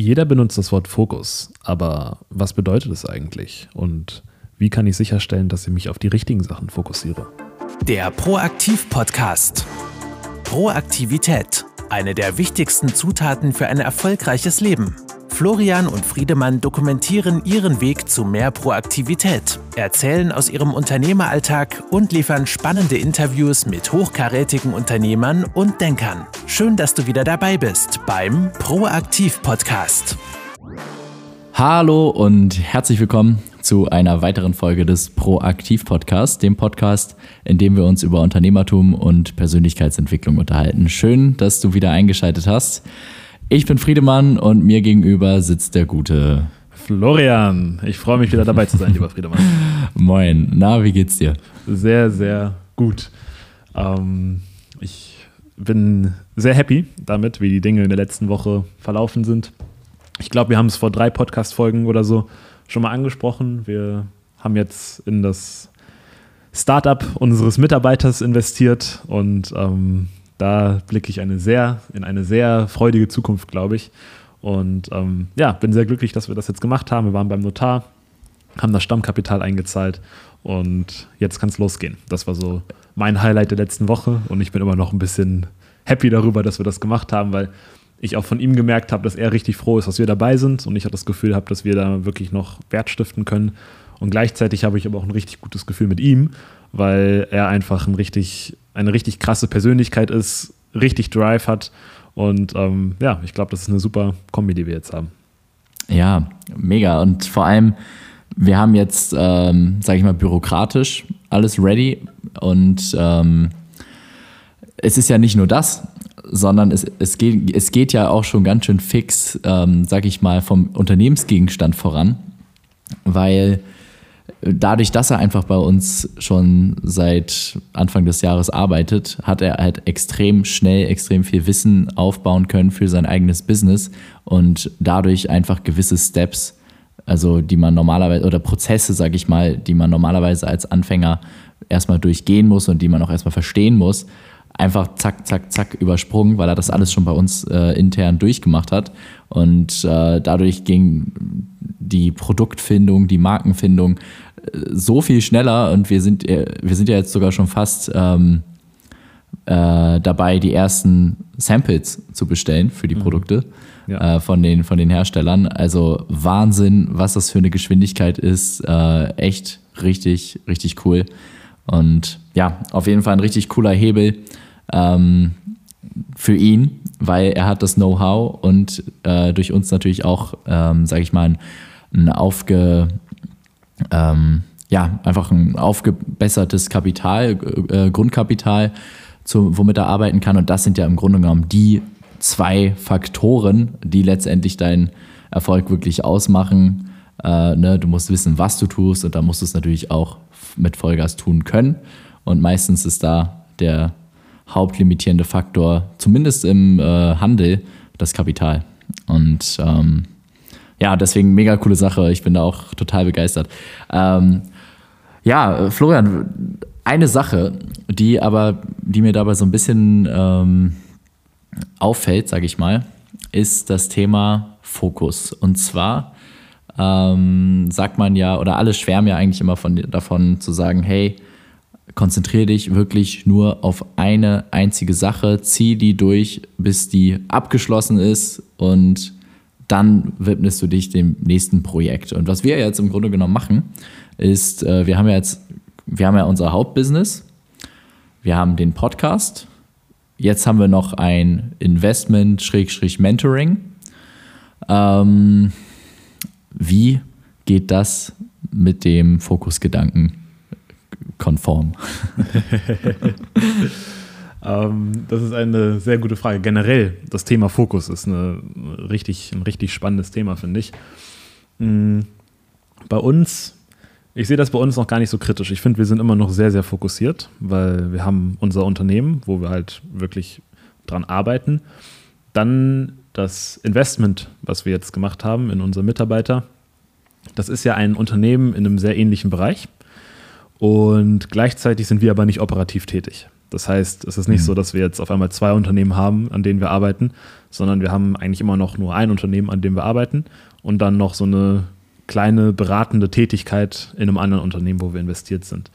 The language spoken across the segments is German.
Jeder benutzt das Wort Fokus, aber was bedeutet es eigentlich? Und wie kann ich sicherstellen, dass ich mich auf die richtigen Sachen fokussiere? Der Proaktiv-Podcast. Proaktivität, eine der wichtigsten Zutaten für ein erfolgreiches Leben. Florian und Friedemann dokumentieren ihren Weg zu mehr Proaktivität, erzählen aus ihrem Unternehmeralltag und liefern spannende Interviews mit hochkarätigen Unternehmern und Denkern. Schön, dass du wieder dabei bist beim Proaktiv Podcast. Hallo und herzlich willkommen zu einer weiteren Folge des Proaktiv Podcasts, dem Podcast, in dem wir uns über Unternehmertum und Persönlichkeitsentwicklung unterhalten. Schön, dass du wieder eingeschaltet hast. Ich bin Friedemann und mir gegenüber sitzt der gute Florian. Ich freue mich wieder dabei zu sein, lieber Friedemann. Moin. Na, wie geht's dir? Sehr, sehr gut. Ähm, ich bin sehr happy damit, wie die Dinge in der letzten Woche verlaufen sind. Ich glaube, wir haben es vor drei Podcast-Folgen oder so schon mal angesprochen. Wir haben jetzt in das Startup unseres Mitarbeiters investiert und ähm, da blicke ich eine sehr, in eine sehr freudige Zukunft, glaube ich. Und ähm, ja, bin sehr glücklich, dass wir das jetzt gemacht haben. Wir waren beim Notar, haben das Stammkapital eingezahlt und jetzt kann es losgehen. Das war so mein Highlight der letzten Woche und ich bin immer noch ein bisschen happy darüber, dass wir das gemacht haben, weil ich auch von ihm gemerkt habe, dass er richtig froh ist, dass wir dabei sind und ich auch das Gefühl habe, dass wir da wirklich noch Wert stiften können. Und gleichzeitig habe ich aber auch ein richtig gutes Gefühl mit ihm, weil er einfach ein richtig eine richtig krasse Persönlichkeit ist, richtig Drive hat. Und ähm, ja, ich glaube, das ist eine super Kombi, die wir jetzt haben. Ja, mega. Und vor allem, wir haben jetzt, ähm, sage ich mal, bürokratisch alles ready. Und ähm, es ist ja nicht nur das, sondern es, es, geht, es geht ja auch schon ganz schön fix, ähm, sage ich mal, vom Unternehmensgegenstand voran. Weil dadurch, dass er einfach bei uns schon seit Anfang des Jahres arbeitet, hat er halt extrem schnell, extrem viel Wissen aufbauen können für sein eigenes Business und dadurch einfach gewisse Steps, also die man normalerweise, oder Prozesse, sage ich mal, die man normalerweise als Anfänger erstmal durchgehen muss und die man auch erstmal verstehen muss, einfach zack, zack, zack übersprungen, weil er das alles schon bei uns äh, intern durchgemacht hat. Und äh, dadurch ging die Produktfindung, die Markenfindung so viel schneller und wir sind, äh, wir sind ja jetzt sogar schon fast ähm, äh, dabei, die ersten Samples zu bestellen für die mhm. Produkte ja. äh, von, den, von den Herstellern. Also Wahnsinn, was das für eine Geschwindigkeit ist. Äh, echt richtig, richtig cool. Und ja, auf jeden Fall ein richtig cooler Hebel ähm, für ihn, weil er hat das Know-how und äh, durch uns natürlich auch, ähm, sage ich mal, ein, aufge ähm, ja, einfach ein aufgebessertes Kapital, äh, Grundkapital, zu, womit er arbeiten kann. Und das sind ja im Grunde genommen die zwei Faktoren, die letztendlich deinen Erfolg wirklich ausmachen. Äh, ne? Du musst wissen, was du tust und da musst du es natürlich auch mit Vollgas tun können. Und meistens ist da der hauptlimitierende Faktor, zumindest im äh, Handel, das Kapital. Und ähm, ja, deswegen mega coole Sache. Ich bin da auch total begeistert. Ähm, ja, Florian, eine Sache, die aber, die mir dabei so ein bisschen ähm, auffällt, sage ich mal, ist das Thema Fokus. Und zwar ähm, sagt man ja, oder alle schwärmen ja eigentlich immer von, davon zu sagen, hey, konzentriere dich wirklich nur auf eine einzige Sache, zieh die durch, bis die abgeschlossen ist und dann widmest du dich dem nächsten Projekt. Und was wir jetzt im Grunde genommen machen, ist, äh, wir haben ja jetzt, wir haben ja unser Hauptbusiness, wir haben den Podcast, jetzt haben wir noch ein Investment-Mentoring. Ähm, wie geht das mit dem Fokusgedanken konform? Ähm, das ist eine sehr gute Frage. Generell, das Thema Fokus ist eine richtig, ein richtig spannendes Thema, finde ich. Mm, bei uns, ich sehe das bei uns noch gar nicht so kritisch. Ich finde, wir sind immer noch sehr, sehr fokussiert, weil wir haben unser Unternehmen, wo wir halt wirklich dran arbeiten. Dann das Investment, was wir jetzt gemacht haben in unsere Mitarbeiter. Das ist ja ein Unternehmen in einem sehr ähnlichen Bereich. Und gleichzeitig sind wir aber nicht operativ tätig. Das heißt, es ist nicht mhm. so, dass wir jetzt auf einmal zwei Unternehmen haben, an denen wir arbeiten, sondern wir haben eigentlich immer noch nur ein Unternehmen, an dem wir arbeiten und dann noch so eine kleine beratende Tätigkeit in einem anderen Unternehmen, wo wir investiert sind.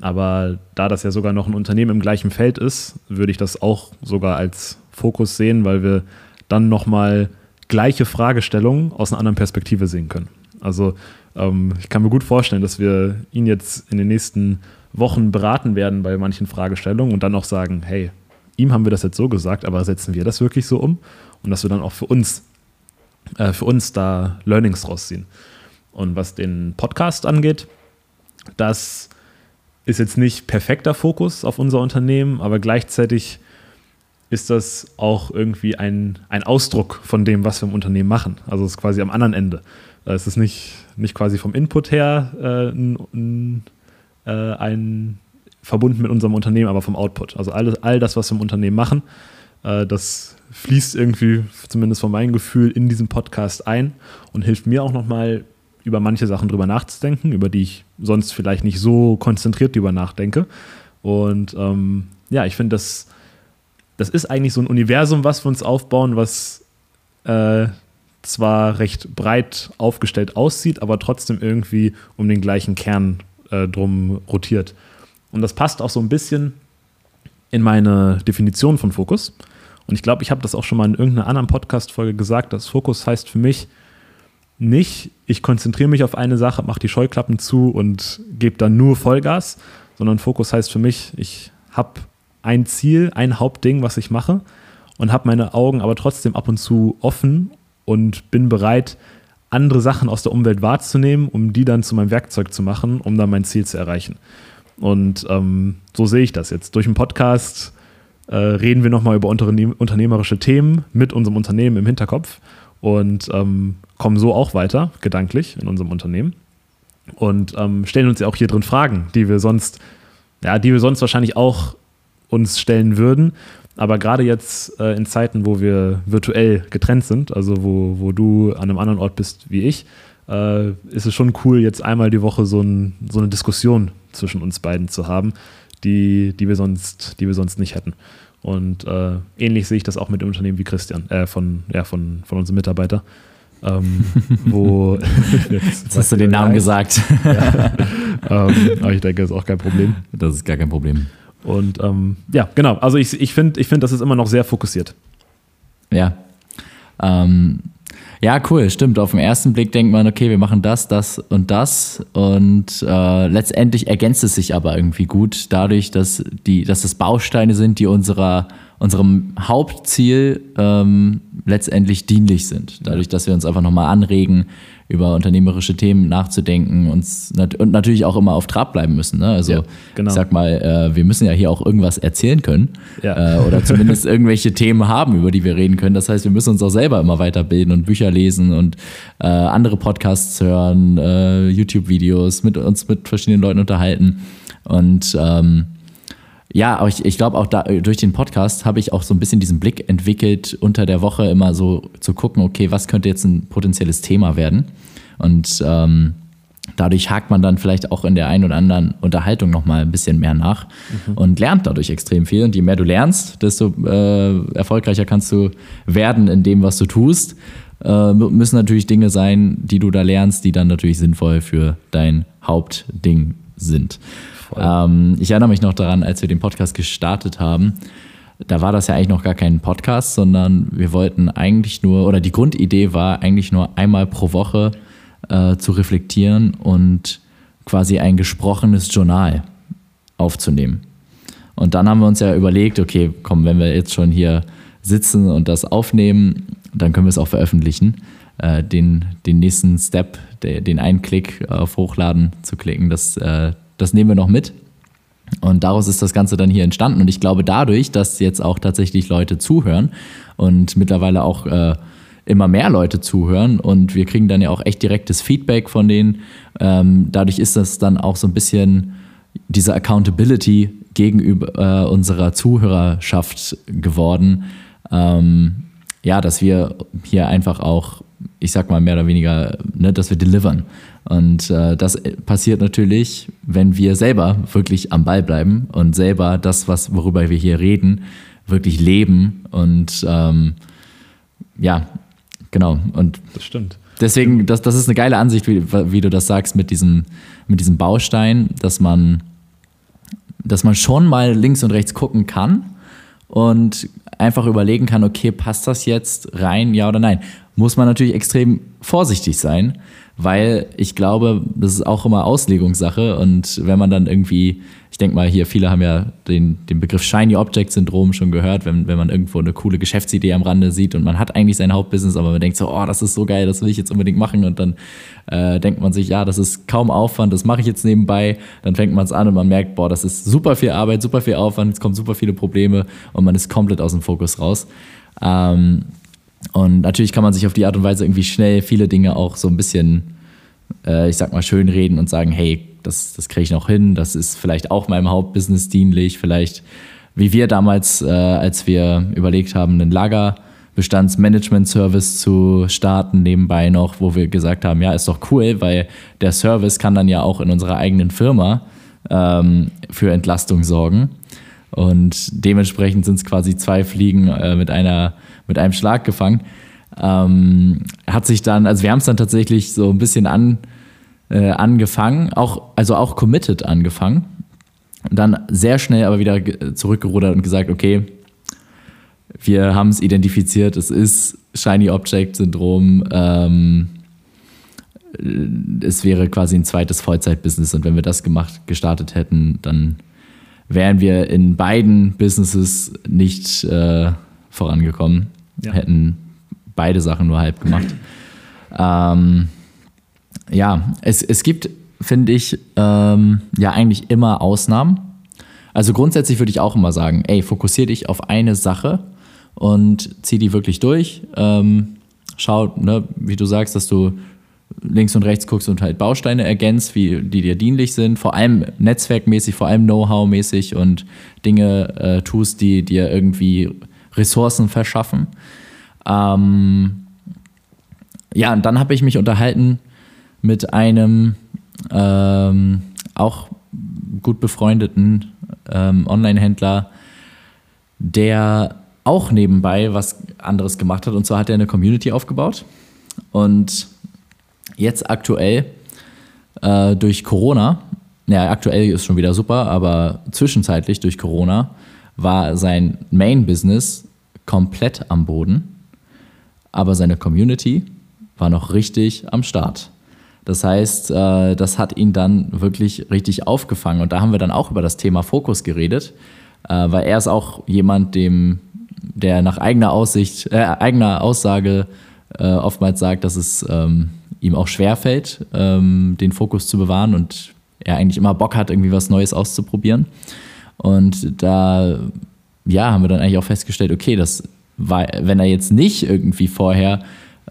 Aber da das ja sogar noch ein Unternehmen im gleichen Feld ist, würde ich das auch sogar als Fokus sehen, weil wir dann nochmal gleiche Fragestellungen aus einer anderen Perspektive sehen können. Also ähm, ich kann mir gut vorstellen, dass wir ihn jetzt in den nächsten Wochen beraten werden bei manchen Fragestellungen und dann auch sagen, hey, ihm haben wir das jetzt so gesagt, aber setzen wir das wirklich so um? Und dass wir dann auch für uns, äh, für uns da Learnings rausziehen. Und was den Podcast angeht, das ist jetzt nicht perfekter Fokus auf unser Unternehmen, aber gleichzeitig ist das auch irgendwie ein, ein Ausdruck von dem, was wir im Unternehmen machen. Also es ist quasi am anderen Ende. Es ist nicht, nicht quasi vom Input her äh, ein, äh, ein, verbunden mit unserem Unternehmen, aber vom Output. Also all, all das, was wir im Unternehmen machen, äh, das fließt irgendwie, zumindest von meinem Gefühl, in diesen Podcast ein und hilft mir auch nochmal über manche Sachen drüber nachzudenken, über die ich sonst vielleicht nicht so konzentriert drüber nachdenke. Und ähm, ja, ich finde, das, das ist eigentlich so ein Universum, was wir uns aufbauen, was äh, zwar recht breit aufgestellt aussieht, aber trotzdem irgendwie um den gleichen Kern äh, drum rotiert. Und das passt auch so ein bisschen in meine Definition von Fokus. Und ich glaube, ich habe das auch schon mal in irgendeiner anderen Podcast-Folge gesagt, dass Fokus heißt für mich nicht, ich konzentriere mich auf eine Sache, mache die Scheuklappen zu und gebe dann nur Vollgas, sondern Fokus heißt für mich, ich habe ein Ziel, ein Hauptding, was ich mache und habe meine Augen aber trotzdem ab und zu offen und bin bereit, andere Sachen aus der Umwelt wahrzunehmen, um die dann zu meinem Werkzeug zu machen, um dann mein Ziel zu erreichen. Und ähm, so sehe ich das jetzt. Durch den Podcast äh, reden wir nochmal über unternehmerische Themen mit unserem Unternehmen im Hinterkopf und ähm, kommen so auch weiter, gedanklich, in unserem Unternehmen. Und ähm, stellen uns ja auch hier drin Fragen, die wir sonst, ja, die wir sonst wahrscheinlich auch uns stellen würden, aber gerade jetzt äh, in Zeiten, wo wir virtuell getrennt sind, also wo, wo du an einem anderen Ort bist wie ich, äh, ist es schon cool, jetzt einmal die Woche so, ein, so eine Diskussion zwischen uns beiden zu haben, die, die, wir, sonst, die wir sonst nicht hätten. Und äh, ähnlich sehe ich das auch mit Unternehmen wie Christian, äh, von, ja, von, von unserem Mitarbeiter. Ähm, wo jetzt, jetzt hast du den Namen gesagt. ja, ähm, aber ich denke, das ist auch kein Problem. Das ist gar kein Problem. Und ähm, ja, genau. Also ich, ich finde, ich find, das ist immer noch sehr fokussiert. Ja. Ähm, ja, cool, stimmt. Auf den ersten Blick denkt man, okay, wir machen das, das und das. Und äh, letztendlich ergänzt es sich aber irgendwie gut, dadurch, dass, die, dass das Bausteine sind, die unserer, unserem Hauptziel ähm, letztendlich dienlich sind. Dadurch, dass wir uns einfach nochmal anregen, über unternehmerische Themen nachzudenken uns und natürlich auch immer auf Trab bleiben müssen. Ne? Also ja, genau. ich sag mal, äh, wir müssen ja hier auch irgendwas erzählen können ja. äh, oder zumindest irgendwelche Themen haben, über die wir reden können. Das heißt, wir müssen uns auch selber immer weiterbilden und Bücher lesen und äh, andere Podcasts hören, YouTube-Videos, mit uns mit verschiedenen Leuten unterhalten und ähm, ja, aber ich, ich glaube auch da, durch den Podcast habe ich auch so ein bisschen diesen Blick entwickelt, unter der Woche immer so zu gucken, okay, was könnte jetzt ein potenzielles Thema werden? Und ähm, dadurch hakt man dann vielleicht auch in der einen oder anderen Unterhaltung nochmal ein bisschen mehr nach mhm. und lernt dadurch extrem viel. Und je mehr du lernst, desto äh, erfolgreicher kannst du werden in dem, was du tust. Äh, müssen natürlich Dinge sein, die du da lernst, die dann natürlich sinnvoll für dein Hauptding sind. Ähm, ich erinnere mich noch daran, als wir den Podcast gestartet haben, da war das ja eigentlich noch gar kein Podcast, sondern wir wollten eigentlich nur, oder die Grundidee war eigentlich nur einmal pro Woche äh, zu reflektieren und quasi ein gesprochenes Journal aufzunehmen. Und dann haben wir uns ja überlegt, okay, komm, wenn wir jetzt schon hier sitzen und das aufnehmen, dann können wir es auch veröffentlichen. Äh, den, den nächsten Step, den einen Klick auf Hochladen zu klicken, das, äh, das nehmen wir noch mit. Und daraus ist das Ganze dann hier entstanden. Und ich glaube, dadurch, dass jetzt auch tatsächlich Leute zuhören und mittlerweile auch äh, immer mehr Leute zuhören und wir kriegen dann ja auch echt direktes Feedback von denen, ähm, dadurch ist das dann auch so ein bisschen diese Accountability gegenüber äh, unserer Zuhörerschaft geworden. Ähm, ja, dass wir hier einfach auch ich sag mal mehr oder weniger, ne, dass wir delivern. Und äh, das passiert natürlich, wenn wir selber wirklich am Ball bleiben und selber das, was, worüber wir hier reden, wirklich leben. Und ähm, ja, genau. Und das stimmt. Deswegen, das, das ist eine geile Ansicht, wie, wie du das sagst, mit diesem, mit diesem Baustein, dass man, dass man schon mal links und rechts gucken kann und einfach überlegen kann, okay, passt das jetzt rein, ja oder nein? Muss man natürlich extrem vorsichtig sein, weil ich glaube, das ist auch immer Auslegungssache und wenn man dann irgendwie, ich denke mal hier, viele haben ja den, den Begriff Shiny Object Syndrom schon gehört, wenn, wenn man irgendwo eine coole Geschäftsidee am Rande sieht und man hat eigentlich sein Hauptbusiness, aber man denkt so, oh, das ist so geil, das will ich jetzt unbedingt machen und dann äh, denkt man sich, ja, das ist kaum Aufwand, das mache ich jetzt nebenbei, dann fängt man es an und man merkt, boah, das ist super viel Arbeit, super viel Aufwand, es kommen super viele Probleme und man ist komplett aus dem Fokus raus. Ähm, und natürlich kann man sich auf die Art und Weise irgendwie schnell viele Dinge auch so ein bisschen, äh, ich sag mal, schön reden und sagen, hey, das, das kriege ich noch hin, das ist vielleicht auch meinem Hauptbusiness dienlich, vielleicht wie wir damals, äh, als wir überlegt haben, einen Lagerbestandsmanagement-Service zu starten, nebenbei noch, wo wir gesagt haben, ja, ist doch cool, weil der Service kann dann ja auch in unserer eigenen Firma ähm, für Entlastung sorgen. Und dementsprechend sind es quasi zwei Fliegen äh, mit einer mit einem Schlag gefangen. Ähm, hat sich dann, also wir haben es dann tatsächlich so ein bisschen an, äh, angefangen, auch, also auch committed angefangen. Und dann sehr schnell aber wieder zurückgerudert und gesagt, okay, wir haben es identifiziert, es ist Shiny Object Syndrom. Ähm, es wäre quasi ein zweites Vollzeit-Business und wenn wir das gemacht, gestartet hätten, dann wären wir in beiden Businesses nicht äh, vorangekommen ja. hätten beide Sachen nur halb gemacht. ähm, ja, es, es gibt, finde ich, ähm, ja eigentlich immer Ausnahmen. Also grundsätzlich würde ich auch immer sagen, ey, fokussiere dich auf eine Sache und zieh die wirklich durch. Ähm, schau, ne, wie du sagst, dass du links und rechts guckst und halt Bausteine ergänzt, wie, die dir dienlich sind, vor allem netzwerkmäßig, vor allem Know-how-mäßig und Dinge äh, tust, die dir irgendwie Ressourcen verschaffen. Ähm, ja, und dann habe ich mich unterhalten mit einem ähm, auch gut befreundeten ähm, Online-Händler, der auch nebenbei was anderes gemacht hat. Und zwar hat er eine Community aufgebaut. Und jetzt aktuell äh, durch Corona, ja, aktuell ist schon wieder super, aber zwischenzeitlich durch Corona war sein Main-Business komplett am Boden, aber seine Community war noch richtig am Start. Das heißt, äh, das hat ihn dann wirklich richtig aufgefangen. Und da haben wir dann auch über das Thema Fokus geredet, äh, weil er ist auch jemand, dem, der nach eigener Aussicht, äh, eigener Aussage äh, oftmals sagt, dass es ähm, ihm auch schwerfällt, ähm, den Fokus zu bewahren und er eigentlich immer Bock hat, irgendwie was Neues auszuprobieren. Und da ja, haben wir dann eigentlich auch festgestellt, okay, das war, wenn er jetzt nicht irgendwie vorher,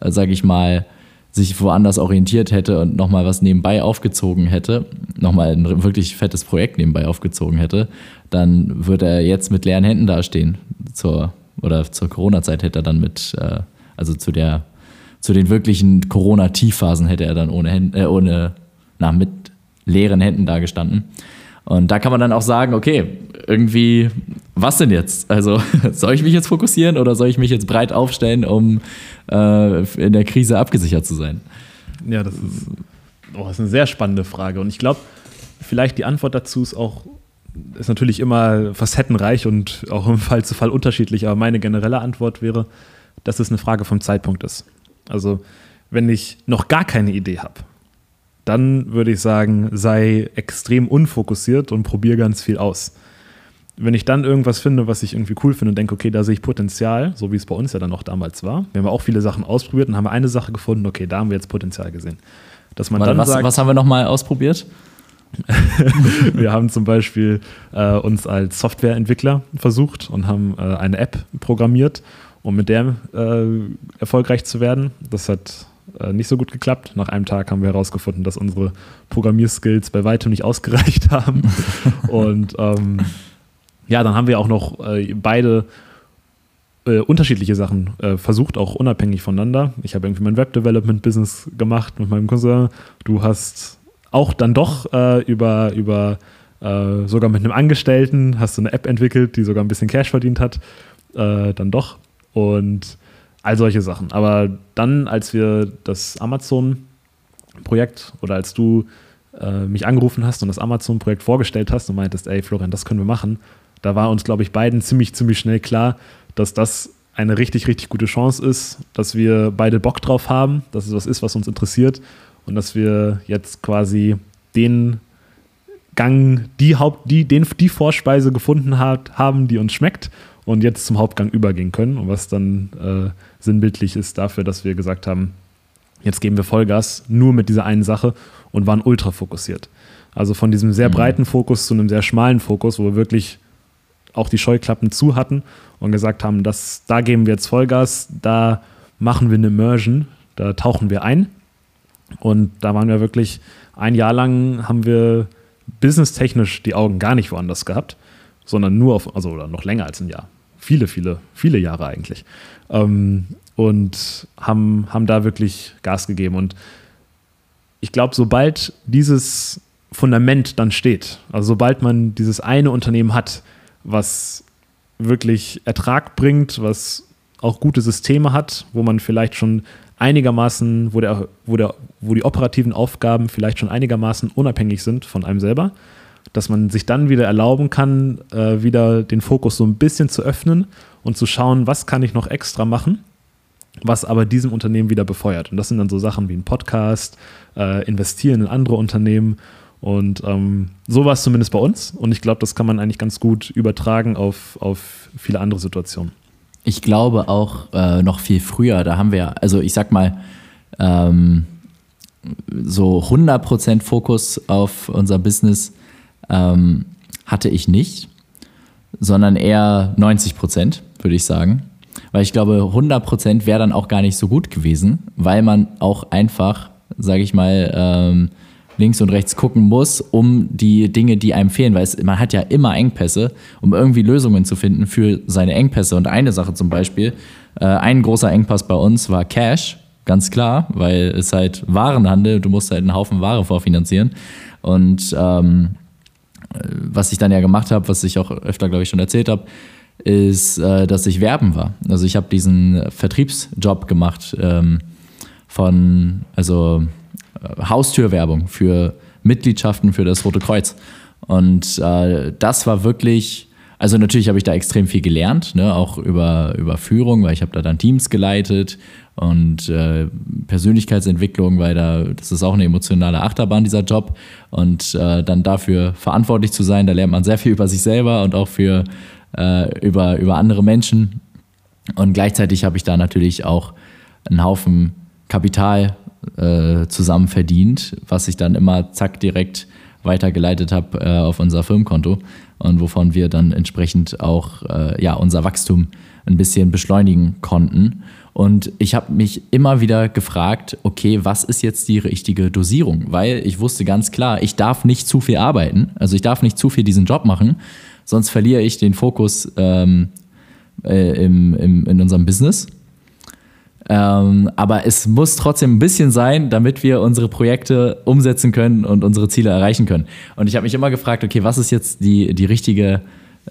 äh, sage ich mal, sich woanders orientiert hätte und nochmal was nebenbei aufgezogen hätte, nochmal ein wirklich fettes Projekt nebenbei aufgezogen hätte, dann würde er jetzt mit leeren Händen dastehen. Zur, oder zur Corona-Zeit hätte er dann mit, äh, also zu der, zu den wirklichen Corona-Tiefphasen hätte er dann ohne, Hände, äh, ohne, na, mit leeren Händen dagestanden. Und da kann man dann auch sagen, okay, irgendwie, was denn jetzt? Also soll ich mich jetzt fokussieren oder soll ich mich jetzt breit aufstellen, um äh, in der Krise abgesichert zu sein? Ja, das ist, oh, das ist eine sehr spannende Frage. Und ich glaube, vielleicht die Antwort dazu ist auch, ist natürlich immer facettenreich und auch im Fall zu Fall unterschiedlich, aber meine generelle Antwort wäre, dass es eine Frage vom Zeitpunkt ist. Also, wenn ich noch gar keine Idee habe, dann würde ich sagen, sei extrem unfokussiert und probiere ganz viel aus. Wenn ich dann irgendwas finde, was ich irgendwie cool finde und denke, okay, da sehe ich Potenzial, so wie es bei uns ja dann auch damals war. Wir haben auch viele Sachen ausprobiert und haben eine Sache gefunden, okay, da haben wir jetzt Potenzial gesehen. Dass man Warte, dann was, sagt, was haben wir nochmal ausprobiert? wir haben zum Beispiel äh, uns als Softwareentwickler versucht und haben äh, eine App programmiert, um mit der äh, erfolgreich zu werden. Das hat äh, nicht so gut geklappt. Nach einem Tag haben wir herausgefunden, dass unsere Programmierskills bei weitem nicht ausgereicht haben. und ähm, ja, dann haben wir auch noch äh, beide äh, unterschiedliche Sachen äh, versucht, auch unabhängig voneinander. Ich habe irgendwie mein Web-Development-Business gemacht mit meinem Cousin. Du hast auch dann doch äh, über, über äh, sogar mit einem Angestellten, hast du eine App entwickelt, die sogar ein bisschen Cash verdient hat. Äh, dann doch. Und all solche Sachen. Aber dann, als wir das Amazon-Projekt oder als du mich angerufen hast und das Amazon-Projekt vorgestellt hast und meintest, ey Florian, das können wir machen, da war uns, glaube ich, beiden ziemlich, ziemlich schnell klar, dass das eine richtig, richtig gute Chance ist, dass wir beide Bock drauf haben, dass es was ist, was uns interessiert und dass wir jetzt quasi den Gang, die Haupt, die, den, die Vorspeise gefunden hat, haben, die uns schmeckt und jetzt zum Hauptgang übergehen können. Und was dann äh, sinnbildlich ist dafür, dass wir gesagt haben, jetzt geben wir Vollgas nur mit dieser einen Sache und waren ultra fokussiert. Also von diesem sehr mhm. breiten Fokus zu einem sehr schmalen Fokus, wo wir wirklich auch die Scheuklappen zu hatten und gesagt haben, dass, da geben wir jetzt Vollgas, da machen wir eine Immersion, da tauchen wir ein. Und da waren wir wirklich ein Jahr lang, haben wir businesstechnisch die Augen gar nicht woanders gehabt, sondern nur auf, also oder noch länger als ein Jahr. Viele, viele, viele Jahre eigentlich. Ähm, und haben, haben da wirklich Gas gegeben. Und ich glaube, sobald dieses Fundament dann steht, also sobald man dieses eine Unternehmen hat, was wirklich Ertrag bringt, was auch gute Systeme hat, wo man vielleicht schon einigermaßen, wo, der, wo, der, wo die operativen Aufgaben vielleicht schon einigermaßen unabhängig sind von einem selber, dass man sich dann wieder erlauben kann, äh, wieder den Fokus so ein bisschen zu öffnen und zu schauen, was kann ich noch extra machen, was aber diesem Unternehmen wieder befeuert. Und das sind dann so Sachen wie ein Podcast, äh, investieren in andere Unternehmen und ähm, so war es zumindest bei uns. Und ich glaube, das kann man eigentlich ganz gut übertragen auf, auf viele andere Situationen. Ich glaube auch äh, noch viel früher, da haben wir, also ich sag mal, ähm, so 100% Fokus auf unser Business ähm, hatte ich nicht, sondern eher 90%, würde ich sagen. Weil ich glaube, 100% wäre dann auch gar nicht so gut gewesen, weil man auch einfach, sage ich mal, ähm, links und rechts gucken muss, um die Dinge, die einem fehlen, weil es, man hat ja immer Engpässe, um irgendwie Lösungen zu finden für seine Engpässe. Und eine Sache zum Beispiel, äh, ein großer Engpass bei uns war Cash, ganz klar, weil es halt Warenhandel, du musst halt einen Haufen Ware vorfinanzieren. Und ähm, was ich dann ja gemacht habe, was ich auch öfter, glaube ich, schon erzählt habe, ist, äh, dass ich werben war. Also ich habe diesen Vertriebsjob gemacht ähm, von, also Haustürwerbung für Mitgliedschaften für das Rote Kreuz. Und äh, das war wirklich, also natürlich habe ich da extrem viel gelernt, ne, auch über, über Führung, weil ich habe da dann Teams geleitet und äh, Persönlichkeitsentwicklung, weil da, das ist auch eine emotionale Achterbahn, dieser Job. Und äh, dann dafür verantwortlich zu sein, da lernt man sehr viel über sich selber und auch für, äh, über, über andere Menschen. Und gleichzeitig habe ich da natürlich auch einen Haufen Kapital äh, zusammen verdient, was ich dann immer zack direkt weitergeleitet habe äh, auf unser Firmenkonto und wovon wir dann entsprechend auch äh, ja, unser Wachstum ein bisschen beschleunigen konnten. Und ich habe mich immer wieder gefragt, okay, was ist jetzt die richtige Dosierung? Weil ich wusste ganz klar, ich darf nicht zu viel arbeiten, also ich darf nicht zu viel diesen Job machen, sonst verliere ich den Fokus ähm, äh, im, im, in unserem Business ähm, aber es muss trotzdem ein bisschen sein, damit wir unsere Projekte umsetzen können und unsere Ziele erreichen können. Und ich habe mich immer gefragt, okay, was ist jetzt die, die richtige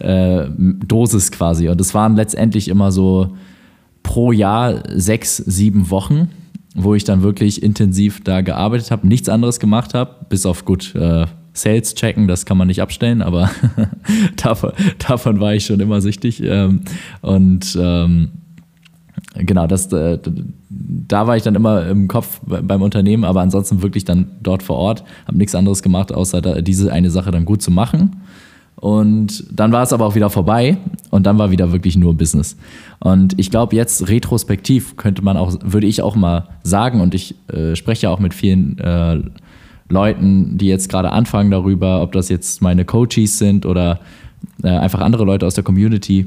äh, Dosis quasi? Und es waren letztendlich immer so pro Jahr sechs, sieben Wochen, wo ich dann wirklich intensiv da gearbeitet habe, nichts anderes gemacht habe, bis auf gut. Äh, Sales checken, das kann man nicht abstellen, aber davon, davon, war ich schon immer süchtig. Ähm, und ähm, genau, das, äh, da war ich dann immer im Kopf beim Unternehmen, aber ansonsten wirklich dann dort vor Ort, habe nichts anderes gemacht, außer da, diese eine Sache dann gut zu machen. Und dann war es aber auch wieder vorbei und dann war wieder wirklich nur Business. Und ich glaube, jetzt retrospektiv könnte man auch, würde ich auch mal sagen, und ich äh, spreche ja auch mit vielen äh, Leuten, die jetzt gerade anfangen darüber, ob das jetzt meine Coaches sind oder äh, einfach andere Leute aus der Community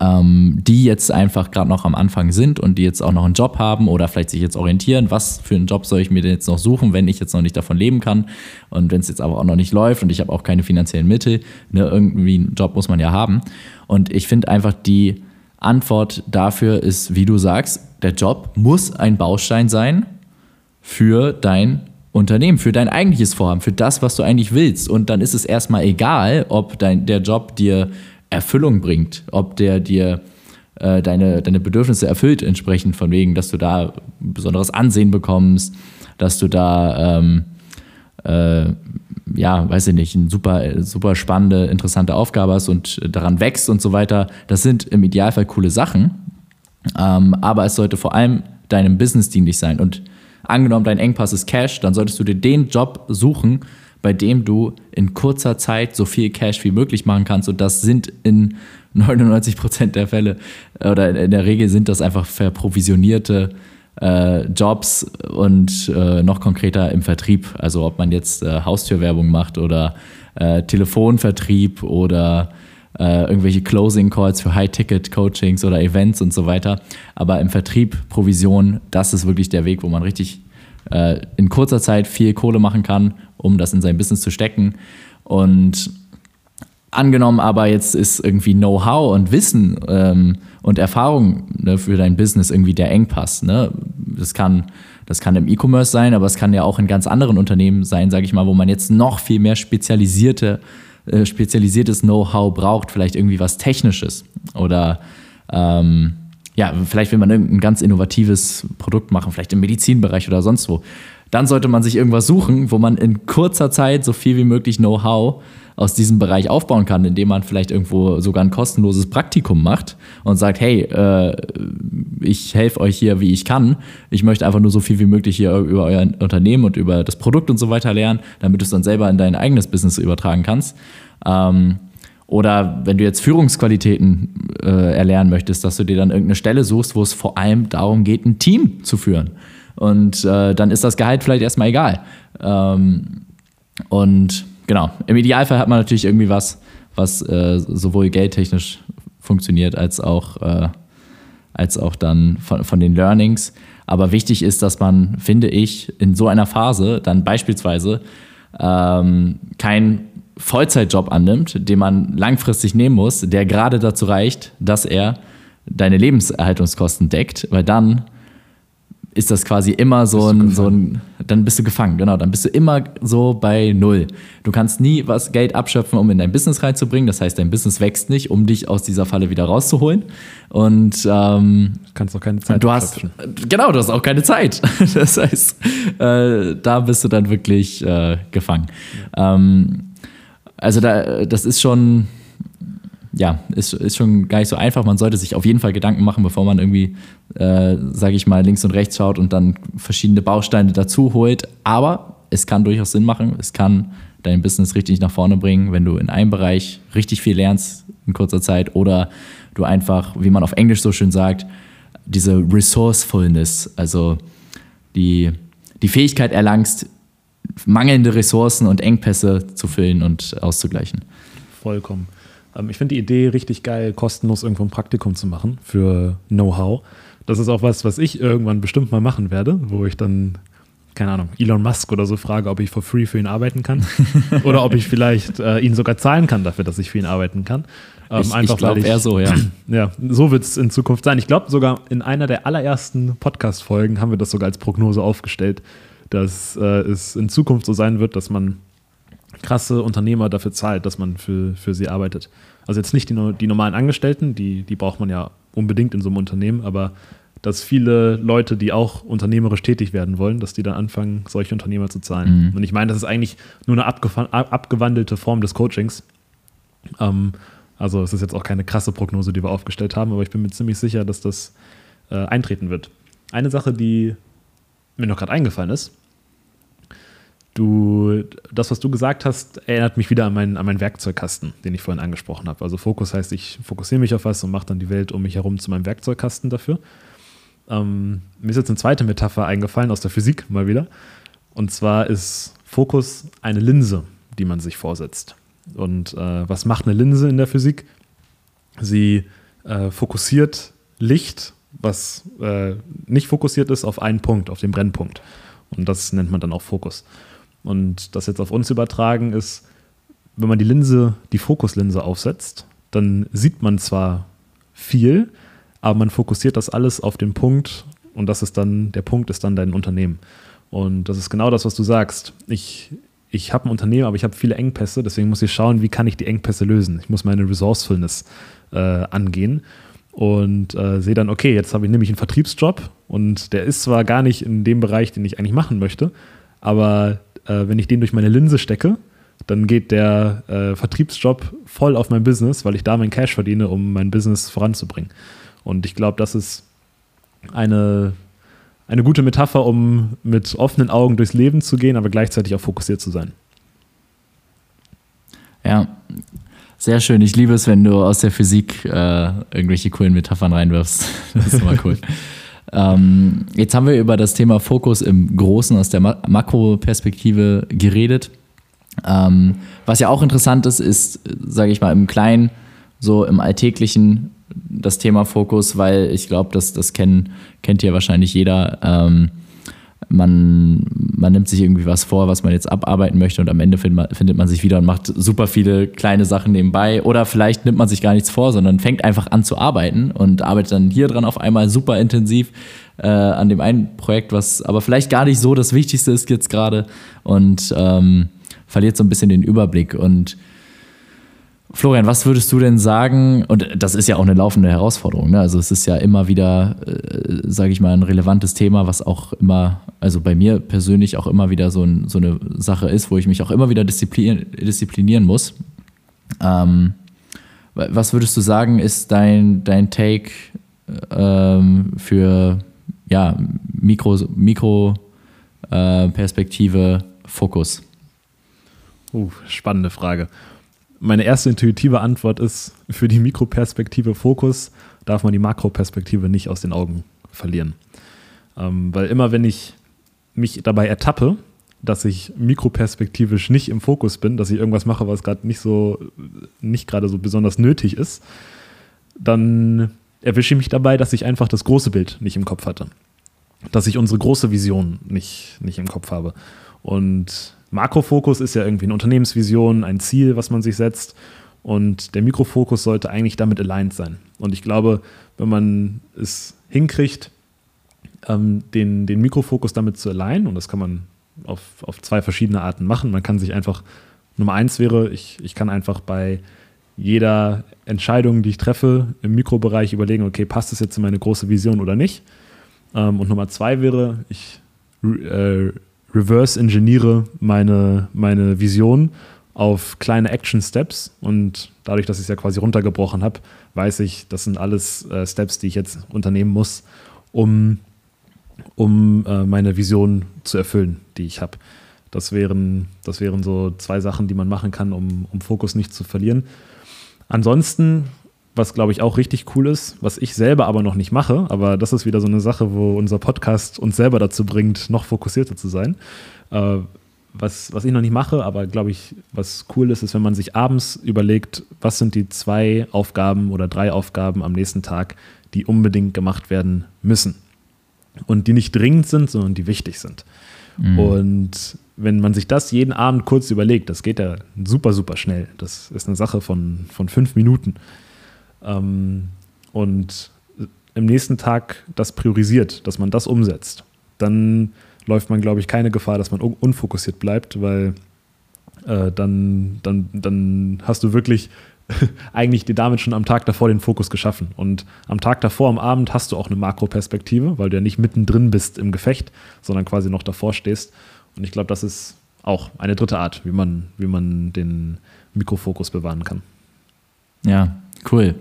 ähm, die jetzt einfach gerade noch am Anfang sind und die jetzt auch noch einen Job haben oder vielleicht sich jetzt orientieren, was für einen Job soll ich mir denn jetzt noch suchen, wenn ich jetzt noch nicht davon leben kann und wenn es jetzt aber auch noch nicht läuft und ich habe auch keine finanziellen Mittel, ne, irgendwie einen Job muss man ja haben. Und ich finde einfach die Antwort dafür ist, wie du sagst, der Job muss ein Baustein sein für dein Unternehmen, für dein eigentliches Vorhaben, für das, was du eigentlich willst. Und dann ist es erstmal egal, ob dein, der Job dir Erfüllung bringt, ob der dir äh, deine, deine Bedürfnisse erfüllt, entsprechend von wegen, dass du da besonderes Ansehen bekommst, dass du da, ähm, äh, ja, weiß ich nicht, eine super, super spannende, interessante Aufgabe hast und daran wächst und so weiter. Das sind im Idealfall coole Sachen. Ähm, aber es sollte vor allem deinem Business dienlich sein. Und angenommen, dein Engpass ist Cash, dann solltest du dir den Job suchen, bei dem du in kurzer Zeit so viel Cash wie möglich machen kannst. Und das sind in 99 Prozent der Fälle oder in der Regel sind das einfach verprovisionierte äh, Jobs und äh, noch konkreter im Vertrieb. Also ob man jetzt äh, Haustürwerbung macht oder äh, Telefonvertrieb oder äh, irgendwelche Closing Calls für High-Ticket-Coachings oder Events und so weiter. Aber im Vertrieb, Provision, das ist wirklich der Weg, wo man richtig äh, in kurzer Zeit viel Kohle machen kann, um das in sein Business zu stecken. Und angenommen aber jetzt ist irgendwie Know-how und Wissen ähm, und Erfahrung ne, für dein Business irgendwie der Engpass. Ne? Das kann das kann im E-Commerce sein, aber es kann ja auch in ganz anderen Unternehmen sein, sage ich mal, wo man jetzt noch viel mehr spezialisierte äh, spezialisiertes Know-how braucht, vielleicht irgendwie was Technisches oder ähm, ja, vielleicht will man irgendein ganz innovatives Produkt machen, vielleicht im Medizinbereich oder sonst wo. Dann sollte man sich irgendwas suchen, wo man in kurzer Zeit so viel wie möglich Know-how aus diesem Bereich aufbauen kann, indem man vielleicht irgendwo sogar ein kostenloses Praktikum macht und sagt, hey, äh, ich helfe euch hier, wie ich kann. Ich möchte einfach nur so viel wie möglich hier über euer Unternehmen und über das Produkt und so weiter lernen, damit du es dann selber in dein eigenes Business übertragen kannst. Ähm, oder wenn du jetzt Führungsqualitäten äh, erlernen möchtest, dass du dir dann irgendeine Stelle suchst, wo es vor allem darum geht, ein Team zu führen. Und äh, dann ist das Gehalt vielleicht erstmal egal. Ähm, und genau, im Idealfall hat man natürlich irgendwie was, was äh, sowohl geldtechnisch funktioniert, als auch, äh, als auch dann von, von den Learnings. Aber wichtig ist, dass man, finde ich, in so einer Phase dann beispielsweise ähm, kein Vollzeitjob annimmt, den man langfristig nehmen muss, der gerade dazu reicht, dass er deine Lebenserhaltungskosten deckt, weil dann ist das quasi immer so ein, so ein, dann bist du gefangen, genau, dann bist du immer so bei Null. Du kannst nie was Geld abschöpfen, um in dein Business reinzubringen. Das heißt, dein Business wächst nicht, um dich aus dieser Falle wieder rauszuholen. Und ähm, du kannst auch keine Zeit du hast, Genau, du hast auch keine Zeit. Das heißt, äh, da bist du dann wirklich äh, gefangen. Ja. Ähm, also da, das ist schon, ja, ist, ist schon gar nicht so einfach. Man sollte sich auf jeden Fall Gedanken machen, bevor man irgendwie, äh, sage ich mal, links und rechts schaut und dann verschiedene Bausteine dazu holt. Aber es kann durchaus Sinn machen. Es kann dein Business richtig nach vorne bringen, wenn du in einem Bereich richtig viel lernst in kurzer Zeit oder du einfach, wie man auf Englisch so schön sagt, diese Resourcefulness, also die, die Fähigkeit erlangst, mangelnde Ressourcen und Engpässe zu füllen und auszugleichen. Vollkommen. Ähm, ich finde die Idee richtig geil, kostenlos irgendwo ein Praktikum zu machen für Know-how. Das ist auch was, was ich irgendwann bestimmt mal machen werde, wo ich dann, keine Ahnung, Elon Musk oder so frage, ob ich for free für ihn arbeiten kann. oder ob ich vielleicht äh, ihn sogar zahlen kann dafür, dass ich für ihn arbeiten kann. Ähm, ich, ich glaube eher so, ja. ja, so wird es in Zukunft sein. Ich glaube sogar in einer der allerersten Podcast-Folgen haben wir das sogar als Prognose aufgestellt, dass äh, es in Zukunft so sein wird, dass man krasse Unternehmer dafür zahlt, dass man für, für sie arbeitet. Also jetzt nicht die, die normalen Angestellten, die, die braucht man ja unbedingt in so einem Unternehmen, aber dass viele Leute, die auch unternehmerisch tätig werden wollen, dass die dann anfangen, solche Unternehmer zu zahlen. Mhm. Und ich meine, das ist eigentlich nur eine abgewandelte Form des Coachings. Ähm, also es ist jetzt auch keine krasse Prognose, die wir aufgestellt haben, aber ich bin mir ziemlich sicher, dass das äh, eintreten wird. Eine Sache, die mir noch gerade eingefallen ist, Du, das, was du gesagt hast, erinnert mich wieder an meinen, an meinen Werkzeugkasten, den ich vorhin angesprochen habe. Also Fokus heißt, ich fokussiere mich auf was und mache dann die Welt um mich herum zu meinem Werkzeugkasten dafür. Ähm, mir ist jetzt eine zweite Metapher eingefallen aus der Physik mal wieder. Und zwar ist Fokus eine Linse, die man sich vorsetzt. Und äh, was macht eine Linse in der Physik? Sie äh, fokussiert Licht, was äh, nicht fokussiert ist, auf einen Punkt, auf den Brennpunkt. Und das nennt man dann auch Fokus. Und das jetzt auf uns übertragen ist, wenn man die Linse, die Fokuslinse aufsetzt, dann sieht man zwar viel, aber man fokussiert das alles auf den Punkt und das ist dann, der Punkt ist dann dein Unternehmen. Und das ist genau das, was du sagst. Ich, ich habe ein Unternehmen, aber ich habe viele Engpässe, deswegen muss ich schauen, wie kann ich die Engpässe lösen. Ich muss meine Resourcefulness äh, angehen und äh, sehe dann, okay, jetzt habe ich nämlich einen Vertriebsjob und der ist zwar gar nicht in dem Bereich, den ich eigentlich machen möchte, aber äh, wenn ich den durch meine Linse stecke, dann geht der äh, Vertriebsjob voll auf mein Business, weil ich da mein Cash verdiene, um mein Business voranzubringen. Und ich glaube, das ist eine, eine gute Metapher, um mit offenen Augen durchs Leben zu gehen, aber gleichzeitig auch fokussiert zu sein. Ja, sehr schön. Ich liebe es, wenn du aus der Physik äh, irgendwelche coolen Metaphern reinwirfst. Das ist immer cool. ähm, jetzt haben wir über das Thema Fokus im Großen aus der Ma Makroperspektive geredet. Ähm, was ja auch interessant ist, ist, sage ich mal, im Kleinen, so im Alltäglichen das Thema Fokus, weil ich glaube, das, das kenn, kennt hier wahrscheinlich jeder. Ähm, man, man nimmt sich irgendwie was vor, was man jetzt abarbeiten möchte und am Ende find man, findet man sich wieder und macht super viele kleine Sachen nebenbei. Oder vielleicht nimmt man sich gar nichts vor, sondern fängt einfach an zu arbeiten und arbeitet dann hier dran auf einmal super intensiv äh, an dem einen Projekt, was aber vielleicht gar nicht so das Wichtigste ist jetzt gerade und ähm, verliert so ein bisschen den Überblick. Und Florian, was würdest du denn sagen? Und das ist ja auch eine laufende Herausforderung. Ne? Also es ist ja immer wieder, äh, sage ich mal, ein relevantes Thema, was auch immer, also bei mir persönlich auch immer wieder so, ein, so eine Sache ist, wo ich mich auch immer wieder disziplinieren, disziplinieren muss. Ähm, was würdest du sagen, ist dein, dein Take ähm, für ja, Mikro, Mikro äh, Fokus? Uh, spannende Frage meine erste intuitive Antwort ist, für die Mikroperspektive Fokus darf man die Makroperspektive nicht aus den Augen verlieren. Ähm, weil immer wenn ich mich dabei ertappe, dass ich mikroperspektivisch nicht im Fokus bin, dass ich irgendwas mache, was gerade nicht so, nicht gerade so besonders nötig ist, dann erwische ich mich dabei, dass ich einfach das große Bild nicht im Kopf hatte. Dass ich unsere große Vision nicht, nicht im Kopf habe. Und Makrofokus ist ja irgendwie eine Unternehmensvision, ein Ziel, was man sich setzt. Und der Mikrofokus sollte eigentlich damit aligned sein. Und ich glaube, wenn man es hinkriegt, ähm, den, den Mikrofokus damit zu alignen, und das kann man auf, auf zwei verschiedene Arten machen. Man kann sich einfach, Nummer eins wäre, ich, ich kann einfach bei jeder Entscheidung, die ich treffe, im Mikrobereich überlegen, okay, passt das jetzt in meine große Vision oder nicht? Ähm, und Nummer zwei wäre, ich äh, reverse engineere meine, meine Vision auf kleine Action Steps und dadurch, dass ich es ja quasi runtergebrochen habe, weiß ich, das sind alles äh, Steps, die ich jetzt unternehmen muss, um, um äh, meine Vision zu erfüllen, die ich habe. Das wären, das wären so zwei Sachen, die man machen kann, um, um Fokus nicht zu verlieren. Ansonsten was glaube ich auch richtig cool ist, was ich selber aber noch nicht mache, aber das ist wieder so eine Sache, wo unser Podcast uns selber dazu bringt, noch fokussierter zu sein. Äh, was, was ich noch nicht mache, aber glaube ich, was cool ist, ist, wenn man sich abends überlegt, was sind die zwei Aufgaben oder drei Aufgaben am nächsten Tag, die unbedingt gemacht werden müssen. Und die nicht dringend sind, sondern die wichtig sind. Mhm. Und wenn man sich das jeden Abend kurz überlegt, das geht ja super, super schnell. Das ist eine Sache von, von fünf Minuten ähm, und im nächsten Tag das priorisiert, dass man das umsetzt, dann läuft man, glaube ich, keine Gefahr, dass man unfokussiert bleibt, weil äh, dann, dann, dann hast du wirklich eigentlich dir damit schon am Tag davor den Fokus geschaffen. Und am Tag davor, am Abend, hast du auch eine Makroperspektive, weil du ja nicht mittendrin bist im Gefecht, sondern quasi noch davor stehst. Und ich glaube, das ist auch eine dritte Art, wie man, wie man den Mikrofokus bewahren kann. Ja, Cool.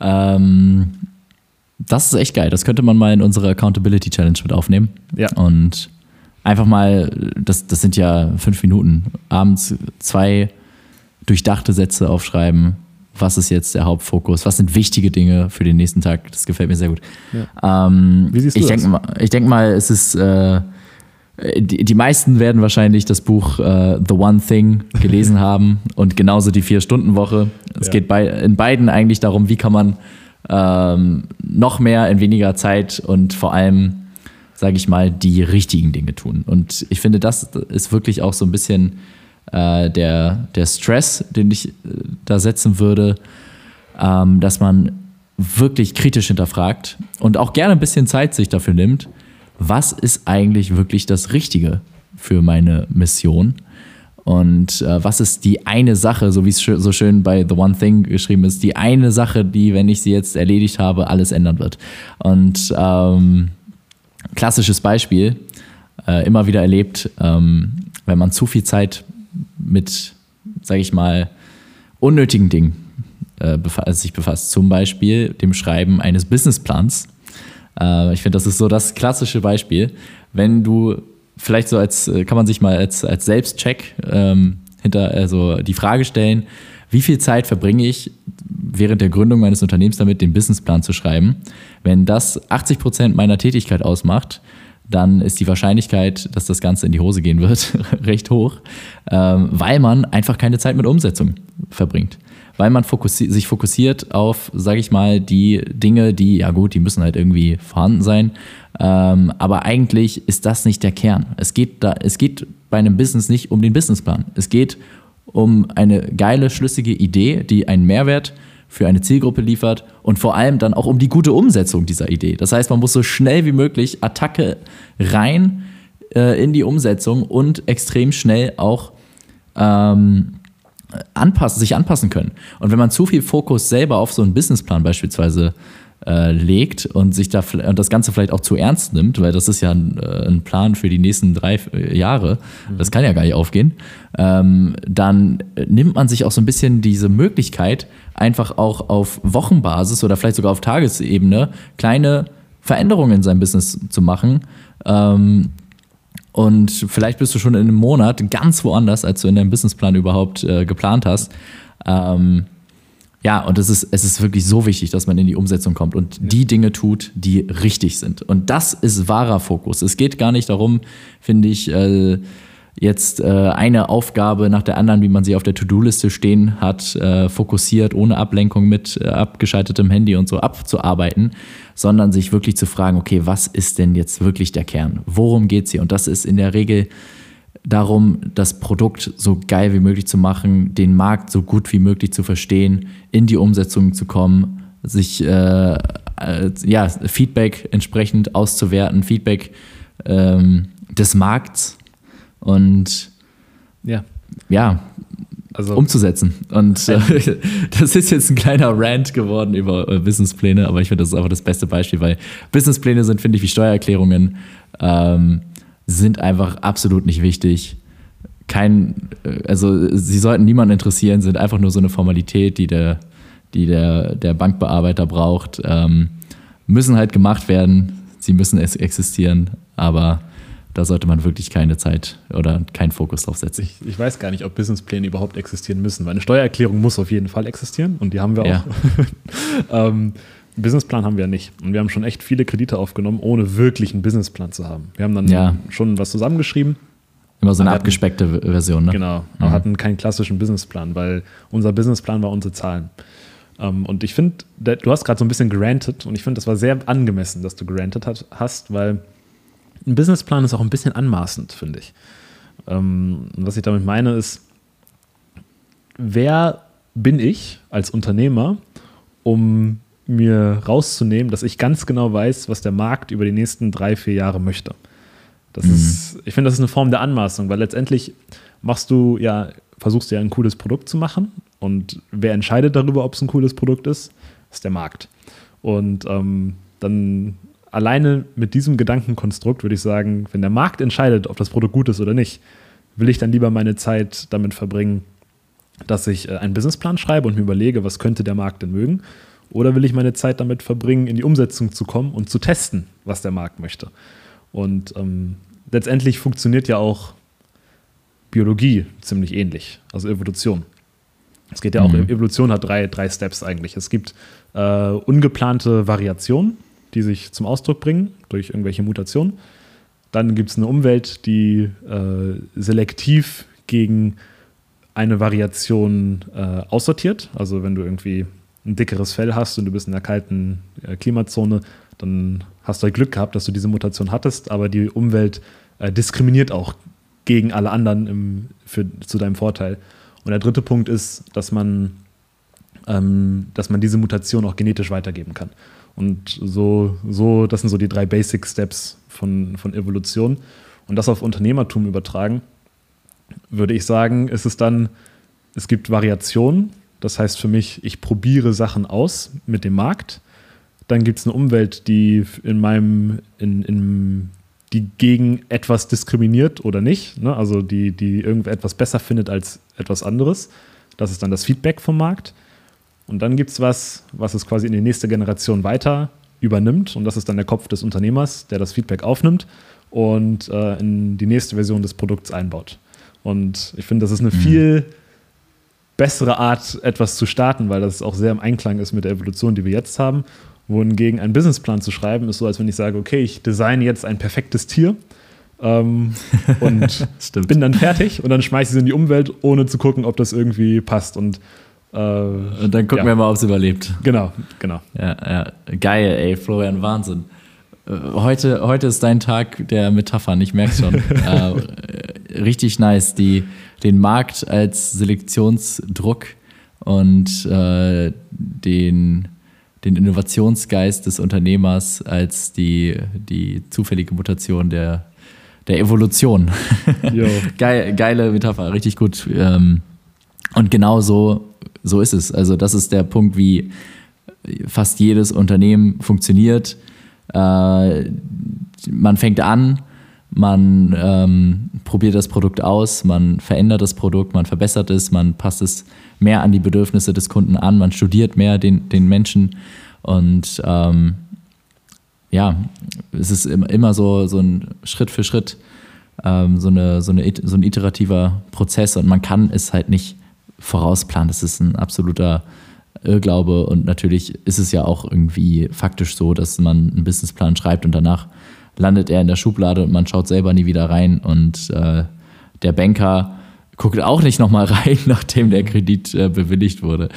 Ähm, das ist echt geil. Das könnte man mal in unsere Accountability Challenge mit aufnehmen. Ja. Und einfach mal, das, das sind ja fünf Minuten, abends zwei durchdachte Sätze aufschreiben. Was ist jetzt der Hauptfokus? Was sind wichtige Dinge für den nächsten Tag? Das gefällt mir sehr gut. Ja. Ähm, Wie siehst du ich das? Denk mal, ich denke mal, es ist. Äh, die, die meisten werden wahrscheinlich das Buch äh, The One Thing gelesen haben und genauso die Vier-Stunden-Woche. Es ja. geht bei, in beiden eigentlich darum, wie kann man ähm, noch mehr in weniger Zeit und vor allem, sage ich mal, die richtigen Dinge tun. Und ich finde, das ist wirklich auch so ein bisschen äh, der, der Stress, den ich äh, da setzen würde, ähm, dass man wirklich kritisch hinterfragt und auch gerne ein bisschen Zeit sich dafür nimmt, was ist eigentlich wirklich das Richtige für meine Mission und äh, was ist die eine Sache, so wie es so schön bei The One Thing geschrieben ist, die eine Sache, die, wenn ich sie jetzt erledigt habe, alles ändern wird. Und ähm, klassisches Beispiel, äh, immer wieder erlebt, ähm, wenn man zu viel Zeit mit, sage ich mal, unnötigen Dingen äh, befa sich befasst, zum Beispiel dem Schreiben eines Businessplans. Äh, ich finde, das ist so das klassische Beispiel. Wenn du vielleicht so als, äh, kann man sich mal als, als Selbstcheck ähm, hinter, also die Frage stellen, wie viel Zeit verbringe ich während der Gründung meines Unternehmens damit, den Businessplan zu schreiben? Wenn das 80 Prozent meiner Tätigkeit ausmacht, dann ist die Wahrscheinlichkeit, dass das Ganze in die Hose gehen wird, recht hoch, ähm, weil man einfach keine Zeit mit Umsetzung verbringt weil man fokussi sich fokussiert auf, sage ich mal, die Dinge, die, ja gut, die müssen halt irgendwie vorhanden sein. Ähm, aber eigentlich ist das nicht der Kern. Es geht, da, es geht bei einem Business nicht um den Businessplan. Es geht um eine geile, schlüssige Idee, die einen Mehrwert für eine Zielgruppe liefert und vor allem dann auch um die gute Umsetzung dieser Idee. Das heißt, man muss so schnell wie möglich Attacke rein äh, in die Umsetzung und extrem schnell auch ähm, anpassen, sich anpassen können. Und wenn man zu viel Fokus selber auf so einen Businessplan beispielsweise äh, legt und sich da und das Ganze vielleicht auch zu ernst nimmt, weil das ist ja ein, äh, ein Plan für die nächsten drei Jahre, mhm. das kann ja gar nicht aufgehen, ähm, dann nimmt man sich auch so ein bisschen diese Möglichkeit, einfach auch auf Wochenbasis oder vielleicht sogar auf Tagesebene kleine Veränderungen in seinem Business zu machen, ähm, und vielleicht bist du schon in einem Monat ganz woanders, als du in deinem Businessplan überhaupt äh, geplant hast. Ähm, ja, und es ist, es ist wirklich so wichtig, dass man in die Umsetzung kommt und die Dinge tut, die richtig sind. Und das ist wahrer Fokus. Es geht gar nicht darum, finde ich, äh, jetzt äh, eine Aufgabe nach der anderen, wie man sie auf der To-Do-Liste stehen hat, äh, fokussiert, ohne Ablenkung mit äh, abgeschaltetem Handy und so abzuarbeiten, sondern sich wirklich zu fragen, okay, was ist denn jetzt wirklich der Kern? Worum geht es hier? Und das ist in der Regel darum, das Produkt so geil wie möglich zu machen, den Markt so gut wie möglich zu verstehen, in die Umsetzung zu kommen, sich äh, äh, ja, Feedback entsprechend auszuwerten, Feedback ähm, des Markts und ja, ja also, umzusetzen. Und äh, das ist jetzt ein kleiner Rant geworden über äh, Businesspläne, aber ich finde, das ist einfach das beste Beispiel, weil Businesspläne sind, finde ich, wie Steuererklärungen, ähm, sind einfach absolut nicht wichtig. Kein, äh, also sie sollten niemanden interessieren, sind einfach nur so eine Formalität, die der, die der, der Bankbearbeiter braucht. Ähm, müssen halt gemacht werden, sie müssen existieren, aber da sollte man wirklich keine Zeit oder keinen Fokus drauf setzen. Ich, ich, weiß gar nicht, ob Businesspläne überhaupt existieren müssen, weil eine Steuererklärung muss auf jeden Fall existieren und die haben wir auch. Ja. ähm, Businessplan haben wir nicht. Und wir haben schon echt viele Kredite aufgenommen, ohne wirklich einen Businessplan zu haben. Wir haben dann ja. schon was zusammengeschrieben. Immer so eine abgespeckte hatten, Version, ne? Genau, aber mhm. hatten keinen klassischen Businessplan, weil unser Businessplan war unsere Zahlen. Um, ähm, und ich finde, du hast gerade so ein bisschen gerantet und ich finde, das war sehr angemessen, dass du gerantet hast, weil ein Businessplan ist auch ein bisschen anmaßend, finde ich. Ähm, was ich damit meine ist, wer bin ich als Unternehmer, um mir rauszunehmen, dass ich ganz genau weiß, was der Markt über die nächsten drei, vier Jahre möchte. Das mhm. ist, ich finde, das ist eine Form der Anmaßung, weil letztendlich machst du ja, versuchst du ja ein cooles Produkt zu machen und wer entscheidet darüber, ob es ein cooles Produkt ist, ist der Markt. Und ähm, dann alleine mit diesem Gedankenkonstrukt würde ich sagen, wenn der Markt entscheidet, ob das Produkt gut ist oder nicht, will ich dann lieber meine Zeit damit verbringen, dass ich äh, einen Businessplan schreibe und mir überlege, was könnte der Markt denn mögen? Oder will ich meine Zeit damit verbringen, in die Umsetzung zu kommen und zu testen, was der Markt möchte? Und ähm, letztendlich funktioniert ja auch Biologie ziemlich ähnlich, also Evolution. Es geht ja auch, mhm. Evolution hat drei, drei Steps eigentlich. Es gibt äh, ungeplante Variationen, die sich zum Ausdruck bringen durch irgendwelche Mutationen. Dann gibt es eine Umwelt, die äh, selektiv gegen eine Variation äh, aussortiert. Also wenn du irgendwie ein dickeres Fell hast und du bist in einer kalten äh, Klimazone, dann hast du halt Glück gehabt, dass du diese Mutation hattest, aber die Umwelt äh, diskriminiert auch gegen alle anderen im, für, zu deinem Vorteil. Und der dritte Punkt ist, dass man ähm, dass man diese Mutation auch genetisch weitergeben kann. Und so, so, das sind so die drei Basic Steps von, von Evolution. Und das auf Unternehmertum übertragen, würde ich sagen, ist es dann, es gibt Variationen. Das heißt für mich, ich probiere Sachen aus mit dem Markt. Dann gibt es eine Umwelt, die in meinem, in, in, die gegen etwas diskriminiert oder nicht. Ne? Also die, die irgendetwas besser findet als etwas anderes. Das ist dann das Feedback vom Markt. Und dann gibt es was, was es quasi in die nächste Generation weiter übernimmt. Und das ist dann der Kopf des Unternehmers, der das Feedback aufnimmt und äh, in die nächste Version des Produkts einbaut. Und ich finde, das ist eine mhm. viel bessere Art, etwas zu starten, weil das auch sehr im Einklang ist mit der Evolution, die wir jetzt haben. Wohingegen einen Businessplan zu schreiben, ist so, als wenn ich sage, okay, ich designe jetzt ein perfektes Tier ähm, und bin dann fertig und dann schmeiße ich es in die Umwelt, ohne zu gucken, ob das irgendwie passt. Und äh, und dann gucken ja. wir mal, ob es überlebt. Genau, genau. Ja, ja. Geil, ey, Florian, Wahnsinn. Äh, heute, heute ist dein Tag der Metaphern, ich merke schon. äh, richtig nice. Die, den Markt als Selektionsdruck und äh, den, den Innovationsgeist des Unternehmers als die, die zufällige Mutation der, der Evolution. Geil, geile Metapher, richtig gut. Ähm, und genau so so ist es. Also das ist der Punkt, wie fast jedes Unternehmen funktioniert. Äh, man fängt an, man ähm, probiert das Produkt aus, man verändert das Produkt, man verbessert es, man passt es mehr an die Bedürfnisse des Kunden an, man studiert mehr den, den Menschen und ähm, ja, es ist immer so, so ein Schritt für Schritt ähm, so, eine, so, eine, so ein iterativer Prozess und man kann es halt nicht vorausplanen. Das ist ein absoluter Irrglaube und natürlich ist es ja auch irgendwie faktisch so, dass man einen Businessplan schreibt und danach landet er in der Schublade und man schaut selber nie wieder rein und äh, der Banker guckt auch nicht nochmal rein, nachdem der Kredit äh, bewilligt wurde.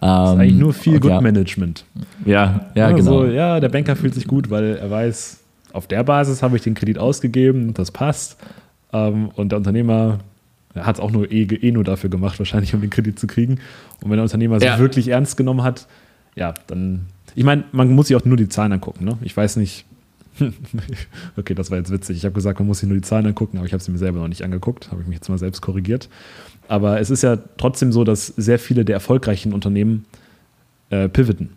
das ist eigentlich nur viel Good ja. Management. Ja, ja, ja genau. So, ja, der Banker fühlt sich gut, weil er weiß, auf der Basis habe ich den Kredit ausgegeben, das passt. Ähm, und der Unternehmer er hat es auch nur eh, eh, nur dafür gemacht, wahrscheinlich, um den Kredit zu kriegen. Und wenn der Unternehmer es ja. wirklich ernst genommen hat, ja, dann. Ich meine, man muss sich auch nur die Zahlen angucken. Ne? Ich weiß nicht. okay, das war jetzt witzig. Ich habe gesagt, man muss sich nur die Zahlen angucken, aber ich habe sie mir selber noch nicht angeguckt. Habe ich mich jetzt mal selbst korrigiert. Aber es ist ja trotzdem so, dass sehr viele der erfolgreichen Unternehmen äh, pivoten.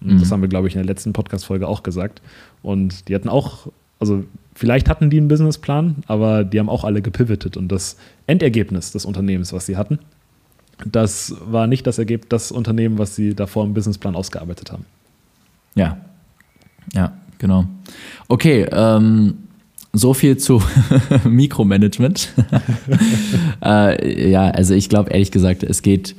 Mhm. Das haben wir, glaube ich, in der letzten Podcast-Folge auch gesagt. Und die hatten auch, also Vielleicht hatten die einen Businessplan, aber die haben auch alle gepivotet. Und das Endergebnis des Unternehmens, was sie hatten, das war nicht das Ergebnis, das Unternehmen, was sie davor im Businessplan ausgearbeitet haben. Ja, ja, genau. Okay, ähm, so viel zu Mikromanagement. äh, ja, also ich glaube ehrlich gesagt, es geht,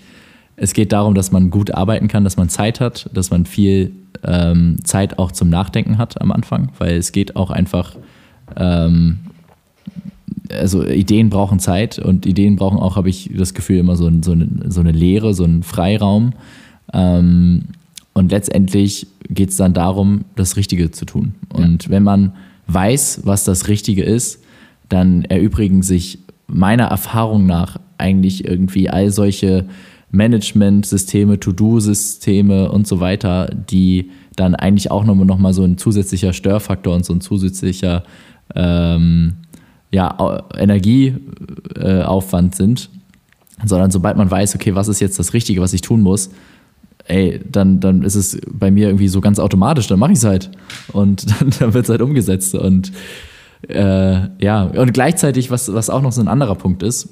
es geht darum, dass man gut arbeiten kann, dass man Zeit hat, dass man viel ähm, Zeit auch zum Nachdenken hat am Anfang, weil es geht auch einfach ähm, also Ideen brauchen Zeit und Ideen brauchen auch, habe ich das Gefühl, immer so, ein, so, eine, so eine Leere, so einen Freiraum. Ähm, und letztendlich geht es dann darum, das Richtige zu tun. Und ja. wenn man weiß, was das Richtige ist, dann erübrigen sich meiner Erfahrung nach eigentlich irgendwie all solche Management-Systeme, To-Do-Systeme und so weiter, die dann eigentlich auch nochmal noch mal so ein zusätzlicher Störfaktor und so ein zusätzlicher ähm, ja, Energieaufwand äh, sind, sondern sobald man weiß, okay, was ist jetzt das Richtige, was ich tun muss, ey, dann, dann ist es bei mir irgendwie so ganz automatisch, dann mache ich es halt. Und dann, dann wird es halt umgesetzt. Und äh, ja, und gleichzeitig, was, was auch noch so ein anderer Punkt ist,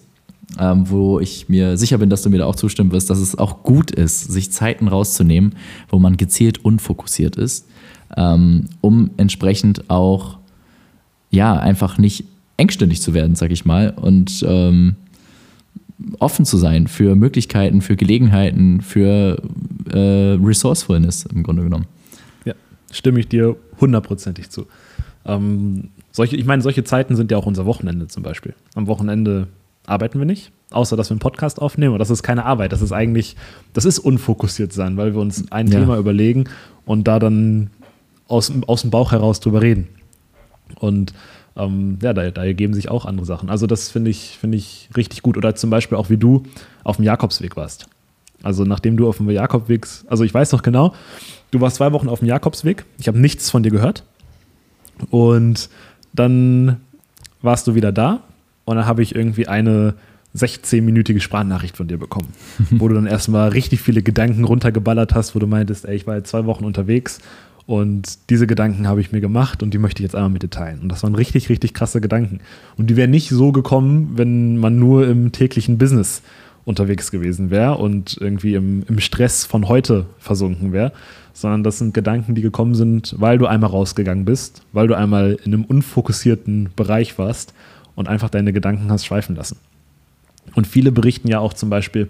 ähm, wo ich mir sicher bin, dass du mir da auch zustimmen wirst, dass es auch gut ist, sich Zeiten rauszunehmen, wo man gezielt unfokussiert ist, ähm, um entsprechend auch ja, einfach nicht engständig zu werden, sag ich mal, und ähm, offen zu sein für Möglichkeiten, für Gelegenheiten, für äh, Resourcefulness im Grunde genommen. Ja, stimme ich dir hundertprozentig zu. Ähm, solche, ich meine, solche Zeiten sind ja auch unser Wochenende zum Beispiel. Am Wochenende arbeiten wir nicht, außer dass wir einen Podcast aufnehmen. Und das ist keine Arbeit. Das ist eigentlich, das ist unfokussiert sein, weil wir uns ein ja. Thema überlegen und da dann aus, aus dem Bauch heraus drüber reden. Und ähm, ja, da, da, ergeben sich auch andere Sachen. Also das finde ich, find ich richtig gut. Oder zum Beispiel auch wie du auf dem Jakobsweg warst. Also nachdem du auf dem Jakobweg, also ich weiß doch genau, du warst zwei Wochen auf dem Jakobsweg, ich habe nichts von dir gehört und dann warst du wieder da und dann habe ich irgendwie eine 16-minütige Sprachnachricht von dir bekommen, wo du dann erstmal richtig viele Gedanken runtergeballert hast, wo du meintest, ey, ich war jetzt zwei Wochen unterwegs und diese Gedanken habe ich mir gemacht und die möchte ich jetzt einmal mit dir teilen. Und das waren richtig, richtig krasse Gedanken. Und die wären nicht so gekommen, wenn man nur im täglichen Business unterwegs gewesen wäre und irgendwie im, im Stress von heute versunken wäre, sondern das sind Gedanken, die gekommen sind, weil du einmal rausgegangen bist, weil du einmal in einem unfokussierten Bereich warst und einfach deine Gedanken hast schweifen lassen. Und viele berichten ja auch zum Beispiel,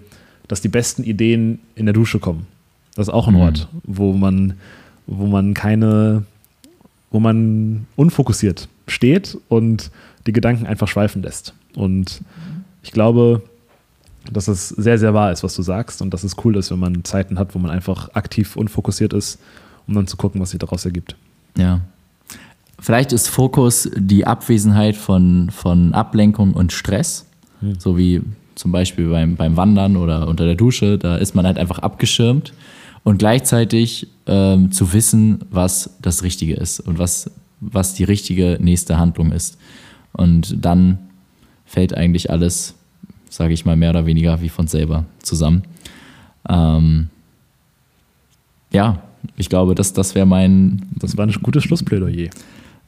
dass die besten Ideen in der Dusche kommen. Das ist auch ein mhm. Ort, wo man wo man keine, wo man unfokussiert steht und die Gedanken einfach schweifen lässt. Und ich glaube, dass es sehr, sehr wahr ist, was du sagst und dass es cool ist, wenn man Zeiten hat, wo man einfach aktiv unfokussiert ist, um dann zu gucken, was sich daraus ergibt. Ja. Vielleicht ist Fokus die Abwesenheit von, von Ablenkung und Stress, hm. so wie zum Beispiel beim, beim Wandern oder unter der Dusche, da ist man halt einfach abgeschirmt und gleichzeitig ähm, zu wissen, was das Richtige ist und was, was die richtige nächste Handlung ist. Und dann fällt eigentlich alles, sage ich mal, mehr oder weniger wie von selber zusammen. Ähm, ja, ich glaube, das, das wäre mein. Das war ein gutes Schlussplädoyer.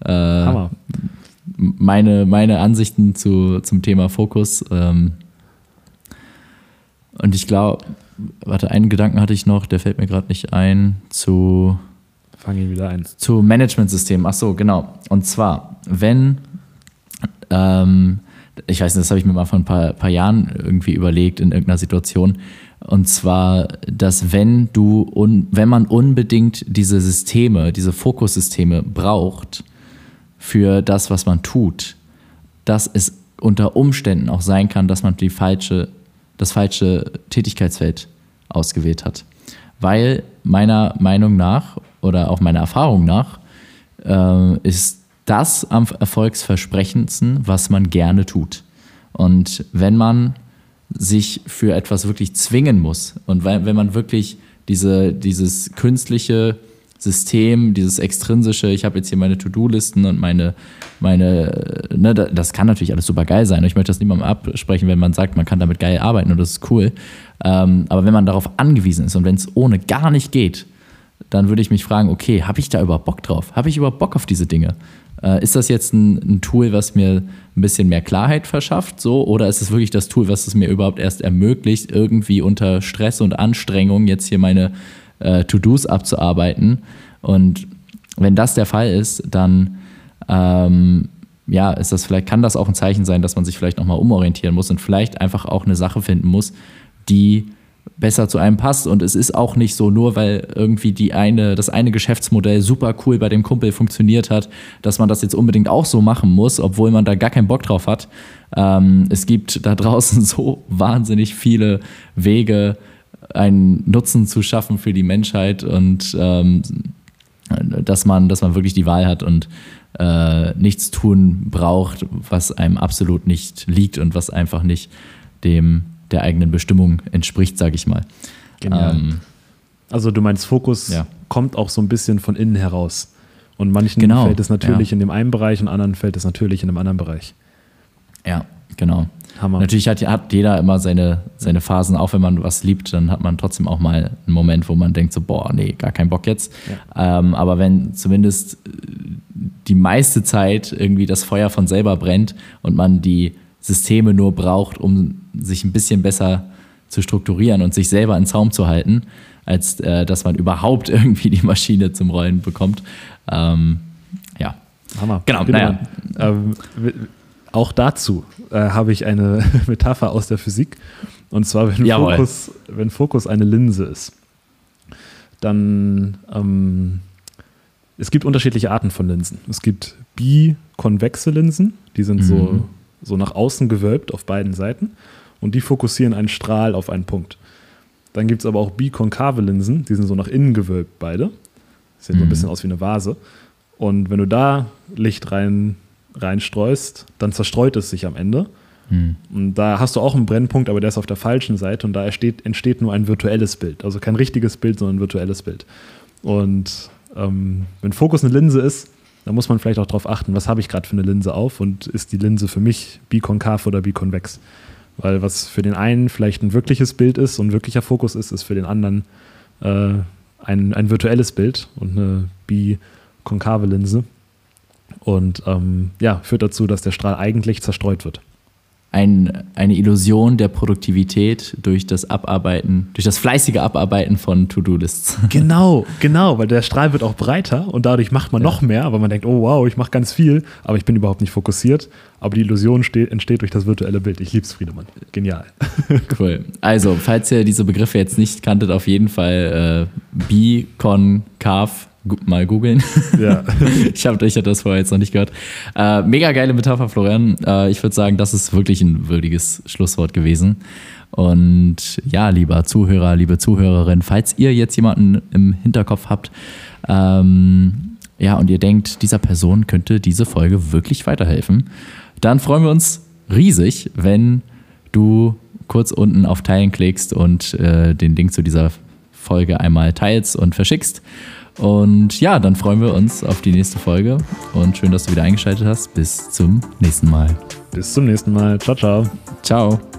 Äh, Hammer. Meine, meine Ansichten zu, zum Thema Fokus. Ähm, und ich glaube, warte, einen Gedanken hatte ich noch, der fällt mir gerade nicht ein, zu. Fang ihn wieder ein. Zu Managementsystemen. Ach so, genau. Und zwar, wenn, ähm, ich weiß nicht, das habe ich mir mal vor ein paar, paar Jahren irgendwie überlegt in irgendeiner Situation. Und zwar, dass wenn du, un, wenn man unbedingt diese Systeme, diese Fokussysteme braucht für das, was man tut, dass es unter Umständen auch sein kann, dass man die falsche das falsche Tätigkeitsfeld ausgewählt hat. Weil meiner Meinung nach oder auch meiner Erfahrung nach äh, ist das am erfolgsversprechendsten, was man gerne tut. Und wenn man sich für etwas wirklich zwingen muss und wenn man wirklich diese, dieses künstliche System, dieses extrinsische, ich habe jetzt hier meine To-Do-Listen und meine, meine, ne, das kann natürlich alles super geil sein. Ich möchte das niemandem absprechen, wenn man sagt, man kann damit geil arbeiten und das ist cool. Ähm, aber wenn man darauf angewiesen ist und wenn es ohne gar nicht geht, dann würde ich mich fragen, okay, habe ich da überhaupt Bock drauf? Habe ich überhaupt Bock auf diese Dinge? Äh, ist das jetzt ein, ein, Tool, was mir ein bisschen mehr Klarheit verschafft, so? Oder ist es wirklich das Tool, was es mir überhaupt erst ermöglicht, irgendwie unter Stress und Anstrengung jetzt hier meine äh, To-Dos abzuarbeiten. Und wenn das der Fall ist, dann ähm, ja, ist das vielleicht, kann das auch ein Zeichen sein, dass man sich vielleicht nochmal umorientieren muss und vielleicht einfach auch eine Sache finden muss, die besser zu einem passt. Und es ist auch nicht so, nur weil irgendwie die eine, das eine Geschäftsmodell super cool bei dem Kumpel funktioniert hat, dass man das jetzt unbedingt auch so machen muss, obwohl man da gar keinen Bock drauf hat. Ähm, es gibt da draußen so wahnsinnig viele Wege, einen Nutzen zu schaffen für die Menschheit und ähm, dass man, dass man wirklich die Wahl hat und äh, nichts tun braucht, was einem absolut nicht liegt und was einfach nicht dem der eigenen Bestimmung entspricht, sage ich mal. Ähm, also du meinst, Fokus ja. kommt auch so ein bisschen von innen heraus. Und manchen genau, fällt es natürlich ja. in dem einen Bereich und anderen fällt es natürlich in dem anderen Bereich. Ja, genau. Hammer. Natürlich hat, hat jeder immer seine, seine Phasen, auch wenn man was liebt, dann hat man trotzdem auch mal einen Moment, wo man denkt so, boah, nee, gar keinen Bock jetzt. Ja. Ähm, aber wenn zumindest die meiste Zeit irgendwie das Feuer von selber brennt und man die Systeme nur braucht, um sich ein bisschen besser zu strukturieren und sich selber in Zaum zu halten, als äh, dass man überhaupt irgendwie die Maschine zum Rollen bekommt. Ähm, ja. Hammer. Genau, naja. Ähm, auch dazu äh, habe ich eine Metapher aus der Physik. Und zwar, wenn Fokus, wenn Fokus eine Linse ist, dann ähm, es gibt unterschiedliche Arten von Linsen. Es gibt bikonvexe Linsen, die sind mhm. so, so nach außen gewölbt auf beiden Seiten und die fokussieren einen Strahl auf einen Punkt. Dann gibt es aber auch bikonkave Linsen, die sind so nach innen gewölbt beide. Sehen mhm. so ein mhm. bisschen aus wie eine Vase. Und wenn du da Licht rein reinstreust, dann zerstreut es sich am Ende Und da hast du auch einen Brennpunkt, aber der ist auf der falschen Seite und da entsteht, entsteht nur ein virtuelles Bild. Also kein richtiges Bild, sondern ein virtuelles Bild. Und ähm, wenn Fokus eine Linse ist, dann muss man vielleicht auch darauf achten, was habe ich gerade für eine Linse auf und ist die Linse für mich bikonkav oder bikonvex. Weil was für den einen vielleicht ein wirkliches Bild ist und ein wirklicher Fokus ist, ist für den anderen äh, ein, ein virtuelles Bild und eine bikonkave Linse. Und ähm, ja, führt dazu, dass der Strahl eigentlich zerstreut wird ein, eine Illusion der Produktivität durch das Abarbeiten, durch das fleißige Abarbeiten von To-Do-Lists. Genau, genau, weil der Strahl wird auch breiter und dadurch macht man ja. noch mehr, weil man denkt, oh wow, ich mache ganz viel, aber ich bin überhaupt nicht fokussiert. Aber die Illusion steht, entsteht durch das virtuelle Bild. Ich lieb's, Friedemann. Genial. Cool. Also, falls ihr diese Begriffe jetzt nicht kanntet, auf jeden Fall äh, Bi, Con, Carve mal googeln. Ja. ich habe ich hab das vorher jetzt noch nicht gehört. Äh, mega geile Metapher, Florian. Äh, ich würde sagen, das ist wirklich ein würdiges Schlusswort gewesen. Und ja, lieber Zuhörer, liebe Zuhörerin, falls ihr jetzt jemanden im Hinterkopf habt, ähm, ja, und ihr denkt, dieser Person könnte diese Folge wirklich weiterhelfen, dann freuen wir uns riesig, wenn du kurz unten auf Teilen klickst und äh, den Link zu dieser Folge einmal teilst und verschickst. Und ja, dann freuen wir uns auf die nächste Folge und schön, dass du wieder eingeschaltet hast. Bis zum nächsten Mal. Bis zum nächsten Mal. Ciao, ciao. Ciao.